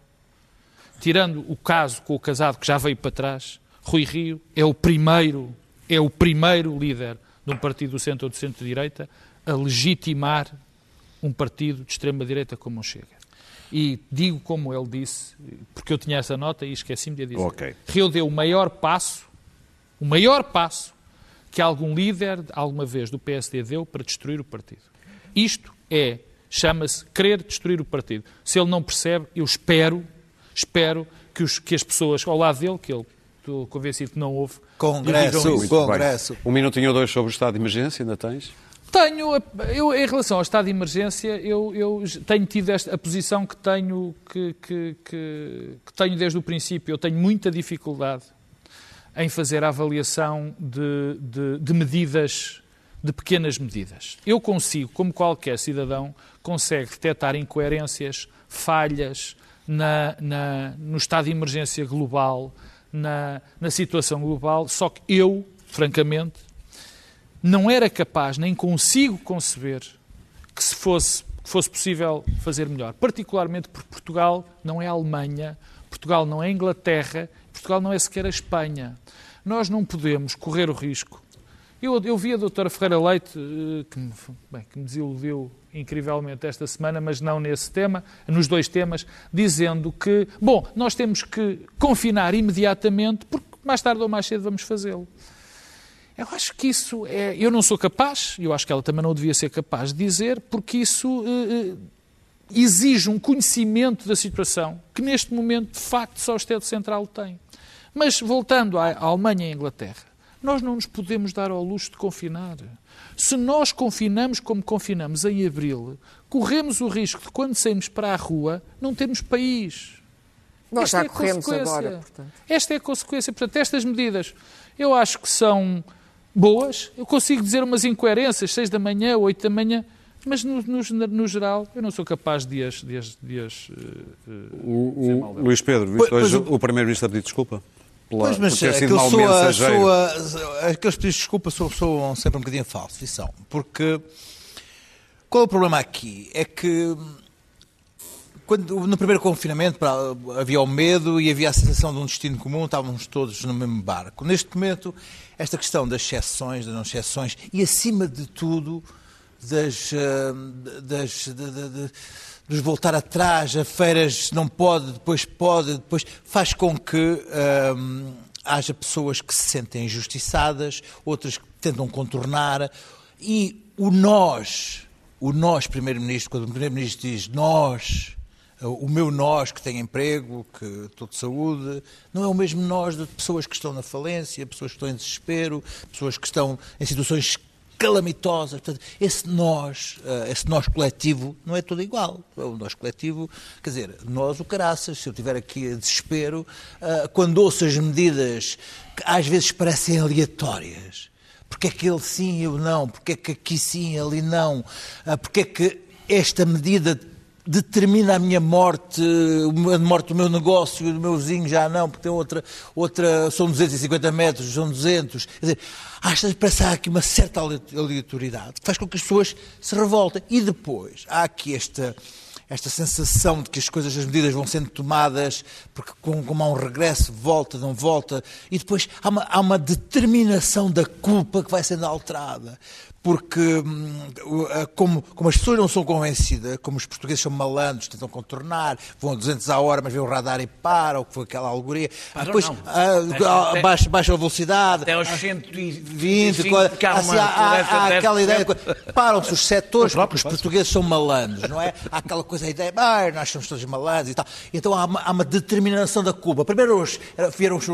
tirando o caso com o casado que já veio para trás, Rui Rio é o primeiro, é o primeiro líder de um partido do centro ou do centro-direita a legitimar um partido de extrema-direita como o Chega. E digo como ele disse, porque eu tinha essa nota e esqueci-me de a dizer. Ok. Rio deu o maior passo, o maior passo que algum líder alguma vez do PSD deu para destruir o partido. Isto é, chama-se querer destruir o partido. Se ele não percebe, eu espero, espero que, os- que as pessoas ao lado dele, que ele estou convencido que não houve, Congresso. Congresso. Um minutinho ou dois sobre o estado de emergência, ainda tens? Tenho, eu, em relação ao estado de emergência, eu, eu tenho tido esta, a posição que tenho, que, que, que- que tenho desde o princípio. Eu tenho muita dificuldade em fazer a avaliação de, de- de medidas, de pequenas medidas. Eu consigo, como qualquer cidadão, consegue detectar incoerências, falhas na, na- no estado de emergência global, na, na situação global, só que eu, francamente, não era capaz, nem consigo conceber que se fosse, que fosse possível fazer melhor. Particularmente porque Portugal não é a Alemanha, Portugal não é a Inglaterra, Portugal não é sequer a Espanha. Nós não podemos correr o risco. Eu, eu vi a doutora Ferreira Leite, eh, que me, bem, que me desiludiu incrivelmente esta semana, mas não nesse tema, nos dois temas, dizendo que, bom, nós temos que confinar imediatamente, porque mais tarde ou mais cedo vamos fazê-lo. Eu acho que isso é. Eu não sou capaz, eu acho que ela também não devia ser capaz de dizer, porque isso eh, eh, exige um conhecimento da situação que neste momento, de facto, só o Estado Central tem. Mas voltando à à Alemanha e à Inglaterra, nós não nos podemos dar ao luxo de confinar. Se nós confinamos como confinamos em abril, corremos o risco de, quando saímos para a rua, não termos país. Nós Esta já é a corremos consequência. agora, portanto. Esta é a consequência. Portanto, estas medidas eu acho que são boas. Eu consigo dizer umas incoerências, 6 da manhã, 8 da manhã, mas no, no- no geral eu não sou capaz de as. De as, de as eh, O, o- Luís Pedro, Pois- hoje pois o, Primeiro-Ministro a pedir desculpa? Pela, Pois, mas por ter sido soa, mensageiro. soa, aqueles pedidos de desculpa soam, soam sempre um bocadinho falsos, e são. Porque qual é o problema aqui? É que quando, no primeiro confinamento havia o medo e havia a sensação de um destino comum, estávamos todos no mesmo barco. Neste momento, esta questão das exceções, das não exceções e, acima de tudo, das, ah, das, de- de- nos voltar atrás, a feiras não pode, depois pode, depois faz com que hum, haja pessoas que se sentem injustiçadas, outras que tentam contornar, e o nós, o nós, Primeiro-Ministro, quando o Primeiro-Ministro diz nós, o meu nós que tem emprego, que estou de saúde, não é o mesmo nós de pessoas que estão na falência, pessoas que estão em desespero, pessoas que estão em situações calamitosas. Portanto, esse nós, eh, esse nós coletivo não é todo igual. O nós coletivo, quer dizer, nós o caraças, se eu tiver aqui desespero, eh, quando ouço as medidas que às vezes parecem aleatórias, porque é que ele sim, eu não, porque é que aqui sim, ali não, eh, porque é que esta medida determina a minha morte, a morte do meu negócio, do meu vizinho já não, porque tem outra, outra são 250 metros, são 200. Quer dizer, há aqui uma certa aleatoriedade que faz com que as pessoas se revoltem. E depois, há aqui esta, esta sensação de que as coisas, as medidas vão sendo tomadas, porque como há um regresso, volta, não volta, e depois há uma, há uma determinação da culpa que vai sendo alterada porque hum, como, como, as pessoas não são convencidas, como os portugueses são malandros, tentam contornar, vão a 200 a hora, mas vê o radar e para, ou que foi aquela alegoria. Param Depois não. ah, Até- baixa, baixa a velocidade. Até aos ah, 120, 20, quase, que há assim, há, há- há aquela 10%. ideia, de- param-se os setores, porque os portugueses são malandros, não é? Há aquela coisa, a ideia, ah, nós somos todos malandros e tal. Então há uma, há uma determinação da Cuba. Primeiro os, era- vieram os,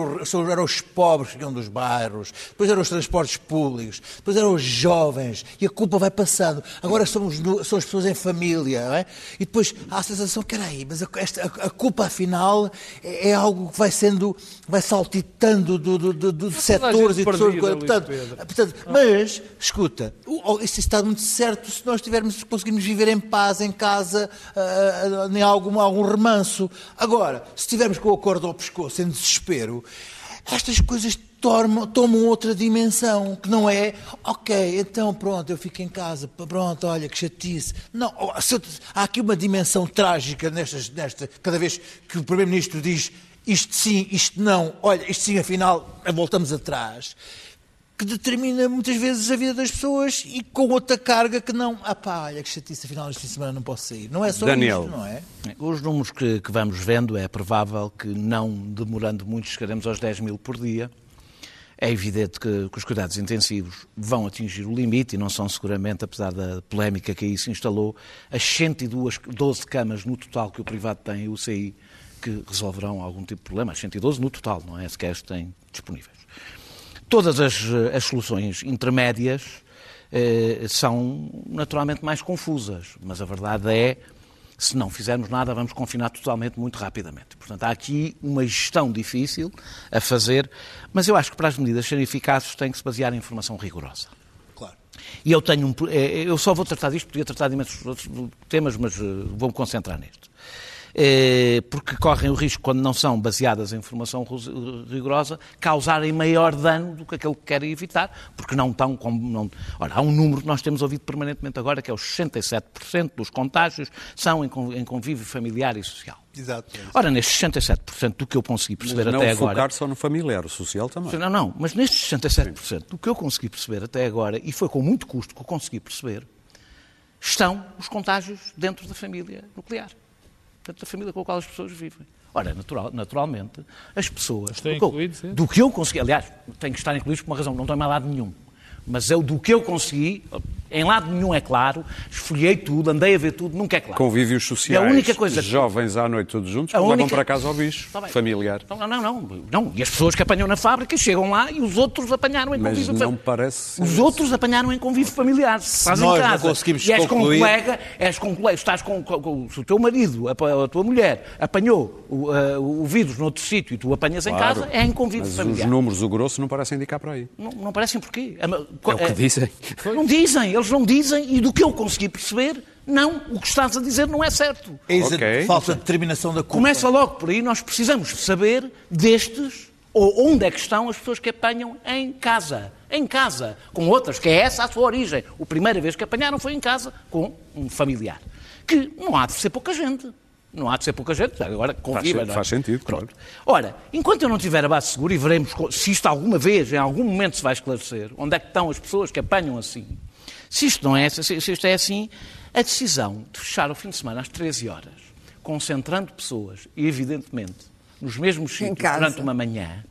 eram os pobres que vinham dos bairros, depois eram os transportes públicos, depois eram os jovens, e a culpa vai passando. Agora somos, no- são as pessoas em família, não é? E depois há a sensação, peraí, mas a, esta, a, culpa afinal é, é algo que vai sendo, vai saltitando do, do, do, do- de setores e de pessoas. Portanto. Portanto, mas, escuta, isso está muito certo se nós tivermos, conseguirmos viver em paz, em casa, ah, ah, em algum, algum remanso. Agora, se estivermos com o acordo ao pescoço, em desespero, estas coisas tomam, tomam outra dimensão, que não é, ok, então pronto, eu fico em casa, pronto, olha, que chatice. Não, há aqui uma dimensão trágica nestas, nesta, cada vez que o Primeiro-Ministro diz isto sim, isto não, olha, isto sim, afinal, voltamos atrás que determina muitas vezes a vida das pessoas e com outra carga que não. Ah pá, olha que chatice, afinal este fim de semana não posso sair. Não é só Daniel. isto, não é? Os números que, que vamos vendo é provável que, não demorando muito, chegaremos aos 10 mil por dia. É evidente que, que os cuidados intensivos vão atingir o limite e não são seguramente, apesar da polémica que aí se instalou, as 112 12 camas no total que o privado tem e o UCI que resolverão algum tipo de problema. As 112 no total, não é? Sequer têm disponíveis. Todas as, as soluções intermédias eh, são naturalmente mais confusas, mas a verdade é, se não fizermos nada, vamos confinar totalmente muito rapidamente. Portanto, há aqui uma gestão difícil a fazer, mas eu acho que para as medidas serem eficazes tem que se basear em informação rigorosa. Claro. E eu tenho um, eh, eu só vou tratar disto, podia tratar de imensos outros temas, mas eh, vou-me concentrar neste. Eh, Porque correm o risco, quando não são baseadas em informação rigorosa, causarem maior dano do que aquele que querem evitar, porque não estão como. Não... Ora, há um número que nós temos ouvido permanentemente agora, que é os 67% dos contágios são em con- em convívio familiar e social. Exato. Ora, nestes 67% do que eu consegui perceber Mas não até focar agora. só no familiar, o social também. Não, não, mas nestes 67%, do que eu consegui perceber até agora, e foi com muito custo que eu consegui perceber, estão os contágios dentro da família nuclear. Dentro da família com a qual as pessoas vivem. Ora, natural- naturalmente, as pessoas. Estão do incluídos, é? Do que eu consegui, aliás, têm que estar incluídos por uma razão, não estou em mais lado nenhum. Mas eu, do que eu consegui, em lado nenhum é claro, esfolhei tudo, andei a ver tudo, nunca é claro. Convívios sociais, E a única coisa que- jovens à noite todos juntos, A que levam única- para casa ao bicho, bem. familiar. Não, não, não, não. E as pessoas que apanham na fábrica chegam lá e os outros apanharam em Mas convívio não familiar. parece... Os outros apanharam em convívio familiar. Estás em nós não casa. conseguimos e és concluir- com um colega, és com um colega, estás com, com- com- se o teu marido, a, a tua mulher, apanhou o, ah, o vírus noutro sítio e tu apanhas em Claro. casa, é em convívio Mas os familiar. números, o grosso, não parecem indicar para aí. Não, não parecem porquê. É É o que dizem. Não dizem, eles não dizem, e do que eu consegui perceber, não, o que estás a dizer não é certo. Eis Ok. a falta de determinação da culpa. Começa logo por aí, nós precisamos saber destes, ou onde é que estão as pessoas que apanham em casa. Em casa, com outras, que é essa a sua origem. A primeira vez que apanharam foi em casa, com um familiar. Que não há de ser pouca gente. Não há de ser pouca gente, agora conviva. sen- não é? faz sentido, Pronto. Ora, enquanto eu não tiver a base segura, e veremos se isto alguma vez, em algum momento, se vai esclarecer, onde é que estão as pessoas que apanham assim, Se isto não é, se isto é assim, a decisão de fechar o fim de semana às 13 horas, concentrando pessoas, e evidentemente, nos mesmos sítios durante uma manhã,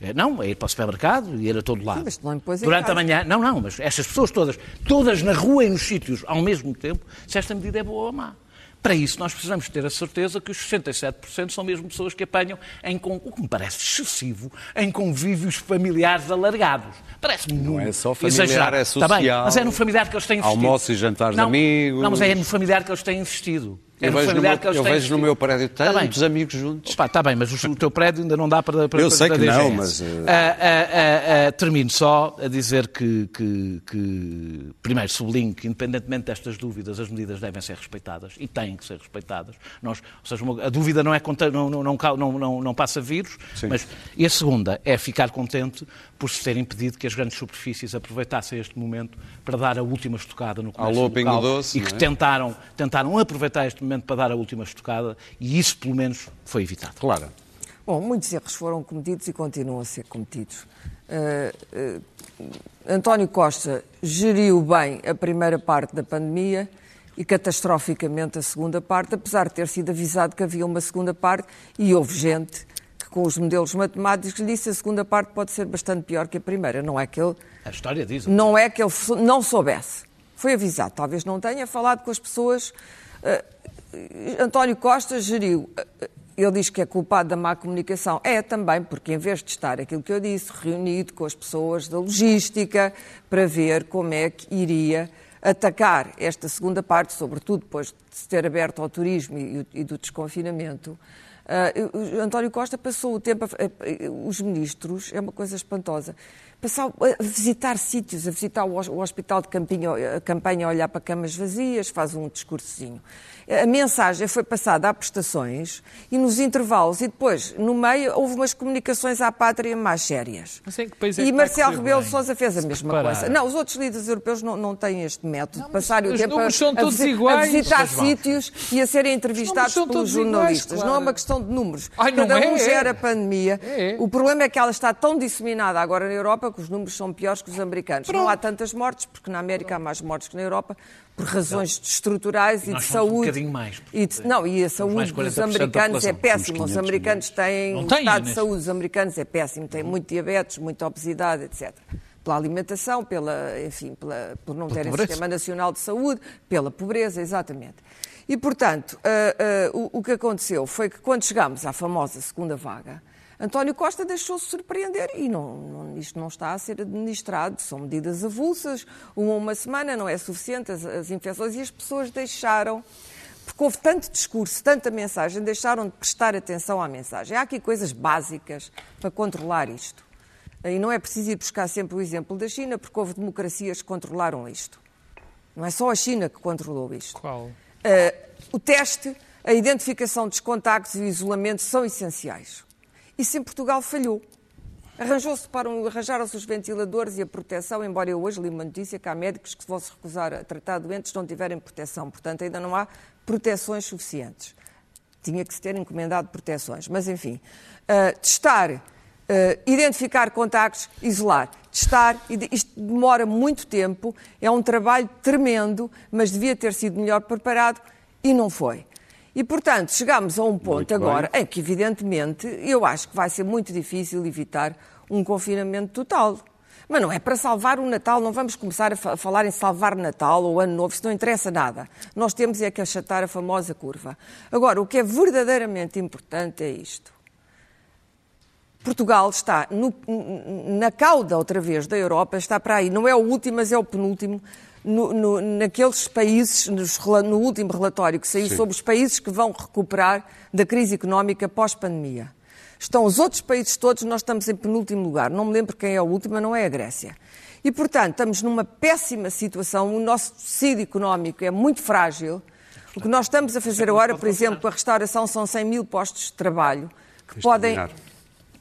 é, Não, é ir para o supermercado e ir a todo lado. em Durante a manhã, não, não, mas estas pessoas todas, todas na rua e nos sítios ao mesmo tempo, se esta medida é boa ou má. Para isso, nós precisamos ter a certeza que os 67% são mesmo pessoas que apanham, em, o que me parece excessivo, em convívios familiares alargados. Parece-me Não é só familiar, exagerado. é Está bem, social. mas é no familiar que eles têm insistido. Almoços e jantares de não, amigos. Não, mas é no familiar que eles têm insistido. É Eu no vejo, no meu, eu vejo no meu prédio tantos amigos juntos. Está tá bem, mas o, o teu prédio ainda não dá para, para Eu para sei da que não, mas, ah, ah, ah, termino só a dizer que, que- que, primeiro, sublinho que, independentemente destas dúvidas, as medidas devem ser respeitadas e têm que ser respeitadas. Nós, ou seja, uma- a dúvida não, é, não, não, não, não, não, passa vírus, mas, e a segunda é ficar contente por se ter impedido que as grandes superfícies aproveitassem este momento para dar a última estocada no comércio Alô, local Doce, e que é? tentaram, tentaram aproveitar este momento para dar a última estocada e isso, pelo menos, foi evitado. Claro. Bom, muitos erros foram cometidos e continuam a ser cometidos. Eh, eh, António Costa geriu bem a primeira parte da pandemia e catastroficamente a segunda parte, apesar de ter sido avisado que havia uma segunda parte e houve gente que, com os modelos matemáticos, lhe disse que a segunda parte pode ser bastante pior que a primeira. Não é que ele A história diz. não é que ele não soubesse. Foi avisado. Talvez não tenha falado com as pessoas. Eh, António Costa geriu. eh, Ele diz que é culpado da má comunicação. É também, porque em vez de estar aquilo que eu disse, reunido com as pessoas da logística para ver como é que iria atacar esta segunda parte, sobretudo depois de se ter aberto ao turismo e, e do desconfinamento. O António Costa passou o tempo, a, a- os ministros, é uma coisa espantosa, passar a visitar sítios, a visitar o, hos- o hospital de campinho, a campanha a olhar para camas vazias, faz um discursozinho. A mensagem foi passada a prestações e nos intervalos e depois, no meio, houve umas comunicações à pátria mais sérias. Mas em que país é e que vai Marcelo correr Rebelo de Sousa fez a mesma coisa. Não, os outros líderes europeus não, não têm este método de passar o os tempo a, números são a todos visi- iguais. a visitar sítios e a serem entrevistados pelos todos iguais, jornalistas. Não é claro. uma questão de números. Ai, não Cada um é, gera é. a pandemia. É. O problema é que ela está tão disseminada agora na Europa que os números são piores que os americanos. Não há tantas mortes, porque na América há mais mortes que na Europa, por razões estruturais e, nós de um saúde. bocadinho mais, E de- não, e a saúde dos 40% da americanos é péssima. Os 500 americanos têm. Não o estado de saúde dos americanos é péssimo. Têm muito diabetes, muita obesidade, etc. Pela alimentação, pela, enfim, pela, por não terem pobreza. sistema nacional de saúde, pela pobreza, exatamente. E, portanto, ah, ah, o, o que aconteceu foi que quando chegámos à famosa segunda vaga, António Costa deixou-se surpreender e não, não- isto não está a ser administrado. São medidas avulsas, uma uma semana não é suficiente, as, as infecções, e as pessoas deixaram porque houve tanto discurso, tanta mensagem, deixaram de prestar atenção à mensagem. Há aqui coisas básicas para controlar isto. E não é preciso ir buscar sempre o exemplo da China, porque houve democracias que controlaram isto. Não é só a China que controlou isto. Qual? Eh, o teste, a identificação dos contactos e o isolamento são essenciais. Isso em Portugal falhou. Arranjou-se para um- arranjaram-se os ventiladores e a proteção, embora eu hoje li uma notícia que há médicos que vão se recusar a tratar doentes se não tiverem proteção. Portanto, ainda não há proteções suficientes. Tinha que se ter encomendado proteções. Mas, enfim, ah, testar, ah, identificar contactos, isolar. Testar, isto demora muito tempo, é um trabalho tremendo, mas devia ter sido melhor preparado e não foi. E, portanto, chegamos a um ponto agora em que, evidentemente, eu acho que vai ser muito difícil evitar um confinamento total. Mas não é para salvar o Natal, não vamos começar a falar em salvar Natal ou Ano Novo, isso não interessa nada. Nós temos é que achatar a famosa curva. Agora, o que é verdadeiramente importante é isto. Portugal está no- na cauda outra vez da Europa, está para aí, não é o último, mas é o penúltimo, no, no- naqueles países, nos no último relatório que saiu sobre os países que vão recuperar da crise económica pós-pandemia. Estão os outros países todos, nós estamos em penúltimo lugar. Não me lembro quem é o último, mas não é a Grécia. E, portanto, estamos numa péssima situação, o nosso tecido económico é muito frágil. O que nós estamos a fazer agora, por exemplo, com a restauração, são 100 mil postos de trabalho que podem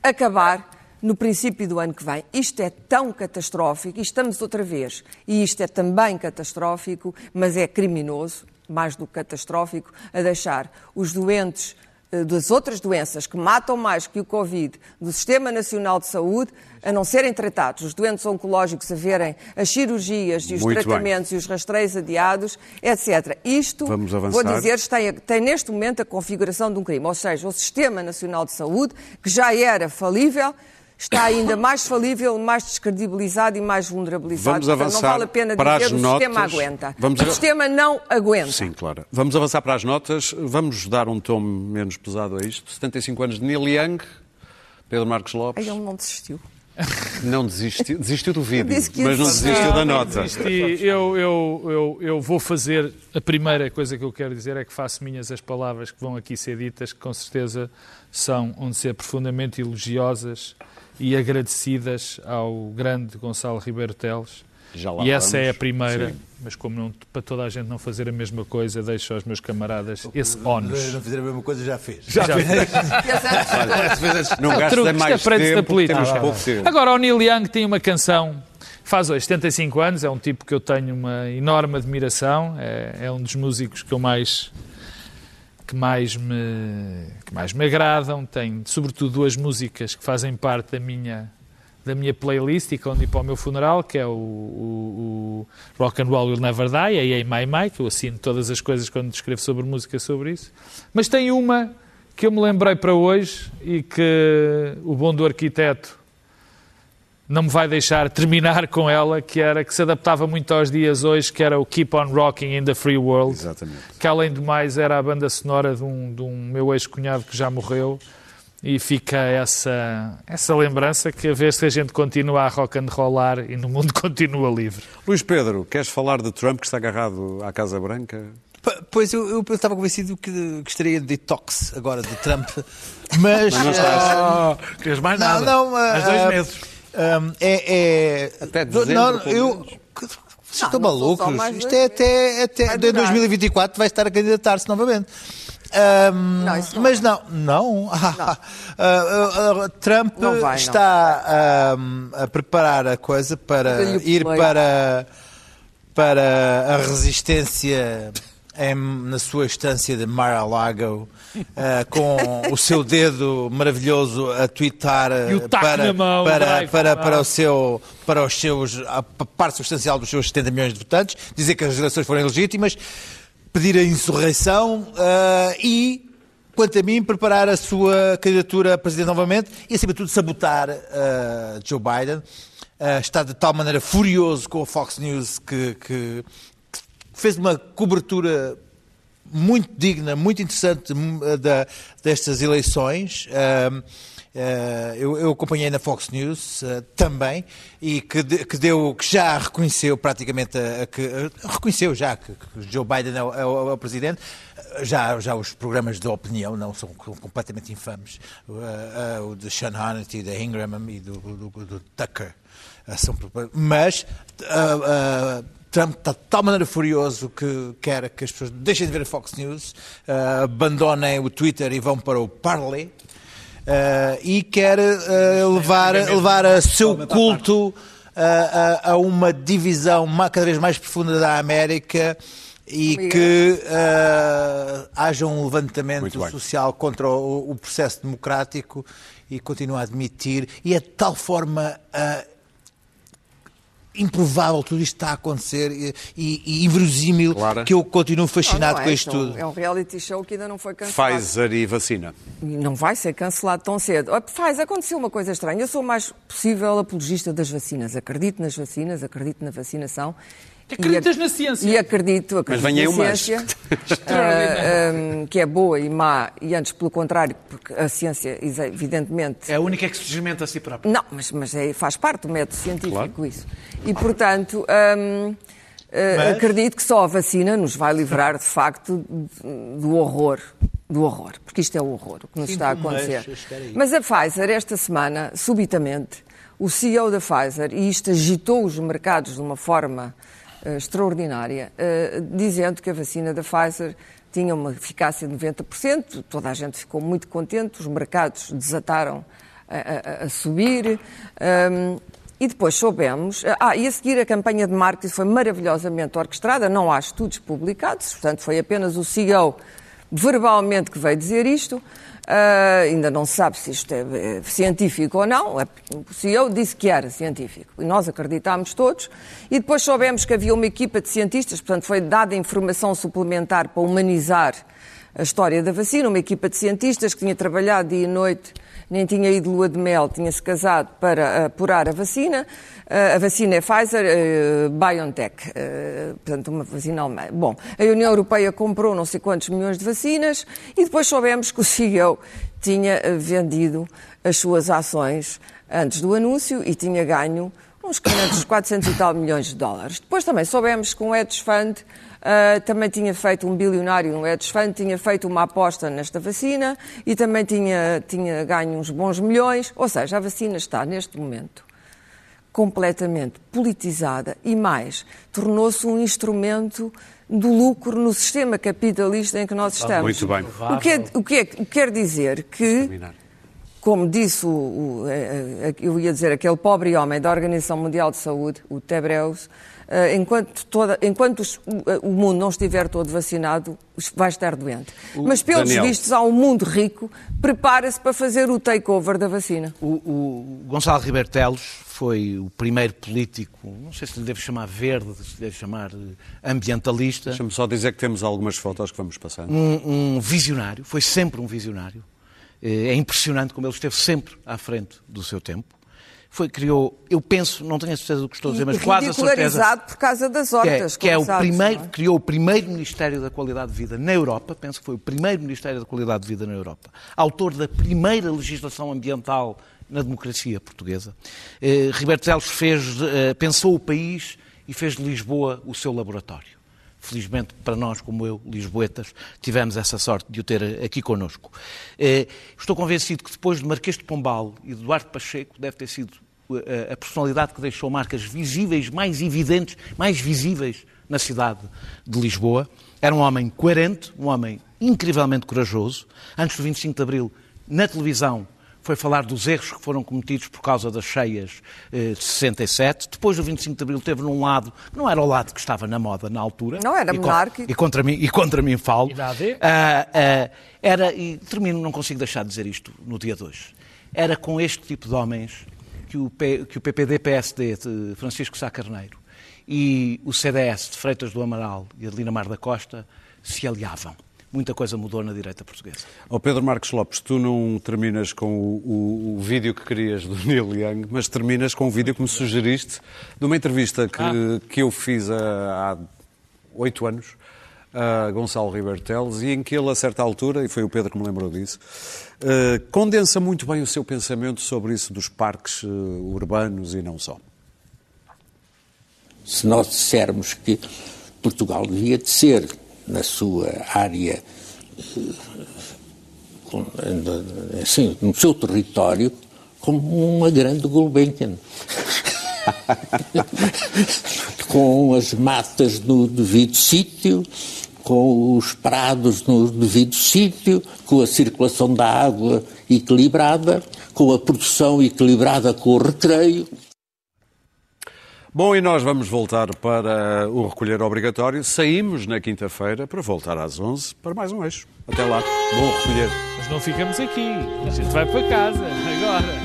acabar no princípio do ano que vem. Isto é tão catastrófico, e estamos outra vez, e isto é também catastrófico, mas é criminoso, mais do que catastrófico, a deixar os doentes eh, das outras doenças que matam mais que o Covid do Sistema Nacional de Saúde a não serem tratados, os doentes oncológicos a verem as cirurgias e os Muito tratamentos e os rastreios adiados, etc. Isto, Vamos vou dizer, tem, tem neste momento a configuração de um crime, ou seja, o Sistema Nacional de Saúde, que já era falível, está ainda mais falível, mais descredibilizado e mais vulnerabilizado. Vamos Portanto, avançar não vale a pena para dizer as o sistema notas. aguenta. Vamos o a- sistema não aguenta. Sim, claro. Vamos avançar para as notas. Vamos dar um tom menos pesado a isto. 75 anos de Neil Young. Pedro Marcos Lopes. Ele não desistiu. Não desistiu. Desistiu do vídeo, mas não desistiu da nota. desisti. Eu, eu, eu, eu vou fazer. A primeira coisa que eu quero dizer é que faço minhas as palavras que vão aqui ser ditas, que com certeza são, onde ser profundamente elogiosas e agradecidas ao grande Gonçalo Ribeiro Teles. Já lá e essa é a primeira, Sim. mas como não, para toda a gente não fazer a mesma coisa, deixo aos meus camaradas esse Se ónus. não fizer a mesma coisa, já fez. Já Fez antes. Não É truque, mais tempo, política. temos pouco tempo. Agora, o Neil Young tem uma canção, faz hoje 75 anos, é um tipo que eu tenho uma enorme admiração, é, é um dos músicos que eu mais que mais me que mais me agradam, tem sobretudo duas músicas que fazem parte da minha da minha playlist e quando ir para o meu funeral, que é o, o, o Rock and Roll Will Never Die, a My My, que eu assino todas as coisas quando escrevo sobre música sobre isso. Mas tem uma que eu me lembrei para hoje e que o bom do arquiteto não me vai deixar terminar com ela, que era que se adaptava muito aos dias hoje, que era o Keep on Rocking in the Free World, Exatamente. que além do mais era a banda sonora de um, de um meu ex-cunhado que já morreu e fica essa, essa lembrança que a ver se a gente continua a rock and rollar e no mundo continua livre. Luís Pedro, queres falar de Trump que está agarrado à Casa Branca? Pois eu, eu estava convencido que, que estaria de detox agora de Trump, mas. Ah, queres mais não, nada? não. Mais ah, dois ah, meses. Ah, é, é. Até dezembro, não, eu. Vocês Não, estão não malucos? Isto dois é até, até durar. 2024 vai estar a candidatar-se novamente. Ahm, Não, não mas não, não. Ah, ah, ah, Trump Não vai, não. está a preparar a coisa para ir para, para a resistência em- na sua estância de Mar-a-Lago, ah, com o seu dedo maravilhoso a twittar ah, E taco para, mão, para, vai para, para, o seu, para os seus, a parte substancial dos seus 70 milhões de votantes, dizer que as eleições foram ilegítimas, pedir a insurreição ah, e, quanto a mim, preparar a sua candidatura a presidente novamente e, acima de tudo, sabotar ah, Joe Biden. Ah, está de tal maneira furioso com a Fox News que, que fez uma cobertura muito digna, muito interessante hum, da, destas eleições. Ah, eu, eu acompanhei na Fox News ah, também e que, de- que deu, que já reconheceu praticamente, a, a que, ah, reconheceu já que, que Joe Biden é o, é o- é o presidente. Já, já os programas de opinião não são com- completamente infames. Ah, ah, o de Sean Hannity, da Ingram e do, do, do Tucker. Ah, são, mas ah, ah, Trump está de tal maneira furioso que quer que as pessoas deixem de ver a Fox News, abandonem o Twitter e vão para o Parler. ah, e quer ah, levar, levar a seu culto ah, a, a uma divisão cada vez mais profunda da América e Obrigada. que ah, haja um levantamento social contra o, o processo democrático e continua a admitir e é de tal forma ah, improvável tudo isto está a acontecer e, e, inverosímil Claro. que eu continuo Não, fascinado não é, com isto é um- tudo. É um reality show que ainda não foi cancelado. Pfizer e vacina. Não vai ser cancelado tão cedo. Faz, aconteceu uma coisa estranha. Eu sou o mais possível apologista das vacinas. Acredito nas vacinas, acredito na vacinação. Acreditas E na ciência? E acredito, acredito venha aí na um mas. ciência, ah, ah, que é boa e má, e antes pelo contrário, porque a ciência, evidentemente, É a única que se desmenta a si própria. não, mas, mas é- faz parte do método científico Claro. isso. E, portanto, hum, eh, Mas- acredito que só a vacina nos vai livrar, de facto, do horror. Do horror, porque isto é o horror, o que nos Sinto está a um mas acontecer. aí. Mas a Pfizer, esta semana, subitamente, o CEO da Pfizer, e isto agitou os mercados de uma forma eh, extraordinária, eh, dizendo que a vacina da Pfizer tinha uma eficácia de 90%, toda a gente ficou muito contente, os mercados desataram a, a- a subir. hum, e depois soubemos. Ah, e a seguir a campanha de marketing foi maravilhosamente orquestrada, não há estudos publicados, portanto foi apenas o CEO verbalmente que veio dizer isto. Uh, ainda não se sabe se isto é, é, científico ou não. É, se eu disse que era científico e nós acreditámos todos. E depois soubemos que havia uma equipa de cientistas, portanto, foi dada informação suplementar para humanizar a história da vacina. Uma equipa de cientistas que tinha trabalhado dia e noite, nem tinha ido lua de mel, tinha-se casado para apurar a vacina. A vacina é Pfizer uh, BioNTech, uh, portanto, uma vacina alemã. Bom, a União Europeia comprou não sei quantos milhões de vacinas e depois soubemos que o CEO tinha vendido as suas ações antes do anúncio e tinha ganho uns 500, 400 e tal milhões de dólares. Depois também soubemos que um hedge fund uh, também tinha feito, um bilionário, um hedge fund, tinha feito uma aposta nesta vacina e também tinha, tinha ganho uns bons milhões. Ou seja, a vacina está neste momento completamente politizada e mais, tornou-se um instrumento do lucro no sistema capitalista em que nós estamos. Muito bem. O que, é, o que, é, quer dizer que, como disse o, o, eu ia dizer, aquele pobre homem da Organização Mundial de Saúde, o Tebreus, enquanto, toda, enquanto os, o mundo não estiver todo vacinado, vai estar doente. O Mas, pelos Daniel. vistos, há um mundo rico, prepara-se para fazer o takeover da vacina. O, o Gonçalo Ribeiro Teles foi o primeiro político, não sei se lhe devo chamar verde, se lhe devo chamar eh, ambientalista. Deixa-me só dizer que temos algumas fotos que vamos passando. Um, um visionário, foi sempre um visionário. Eh, é impressionante como ele esteve sempre à frente do seu tempo foi, criou, eu penso, não tenho a certeza do que estou a dizer, mas quase a certeza. por causa das hortas. Que é, que é o sabes, primeiro, é? criou o primeiro Ministério da Qualidade de Vida na Europa, penso que foi o primeiro Ministério da Qualidade de Vida na Europa, autor da primeira legislação ambiental na democracia portuguesa. Eh, Riberto Teles fez, eh, pensou o país e fez de Lisboa o seu laboratório. Felizmente para nós, como eu, lisboetas, tivemos essa sorte de o ter aqui connosco. Eh, estou convencido que depois de Marquês de Pombal e de Eduardo Pacheco, deve ter sido a personalidade que deixou marcas visíveis, mais evidentes, mais visíveis na cidade de Lisboa. Era um homem coerente, um homem incrivelmente corajoso. Antes do 25 de Abril, na televisão, foi falar dos erros que foram cometidos por causa das cheias eh, de 67. Depois do 25 de Abril teve num lado, que não era o lado que estava na moda na altura. Não, era monárquico. E contra mim, e contra mim falo. E uh, uh, era, e termino, não consigo deixar de dizer isto no dia de hoje. Era com este tipo de homens que o, P, que o PPD-PSD de Francisco Sá Carneiro e o CDS de Freitas do Amaral e Adelina Mar da Costa se aliavam. Muita coisa mudou na direita portuguesa. Oh Pedro Marcos Lopes, tu não terminas com o, o, o, vídeo que querias do Neil Young, mas terminas com o vídeo que me sugeriste de uma entrevista que, ah. que eu fiz há oito anos a Gonçalo Ribeiro Teles e em que ele, a certa altura, e foi o Pedro que me lembrou disso, uh, condensa muito bem o seu pensamento sobre isso dos parques uh, urbanos e não só. Se nós dissermos que Portugal devia de ser, na sua área, assim, no seu território, como uma grande Gulbenkian. com as matas no devido sítio, com os prados no devido sítio, com a circulação da água equilibrada, com a produção equilibrada com o recreio. Bom, e nós vamos voltar para o recolher obrigatório. Saímos na quinta-feira para voltar às 11 para mais um eixo. Até lá. Bom recolher. Mas não ficamos aqui. A gente vai para casa agora.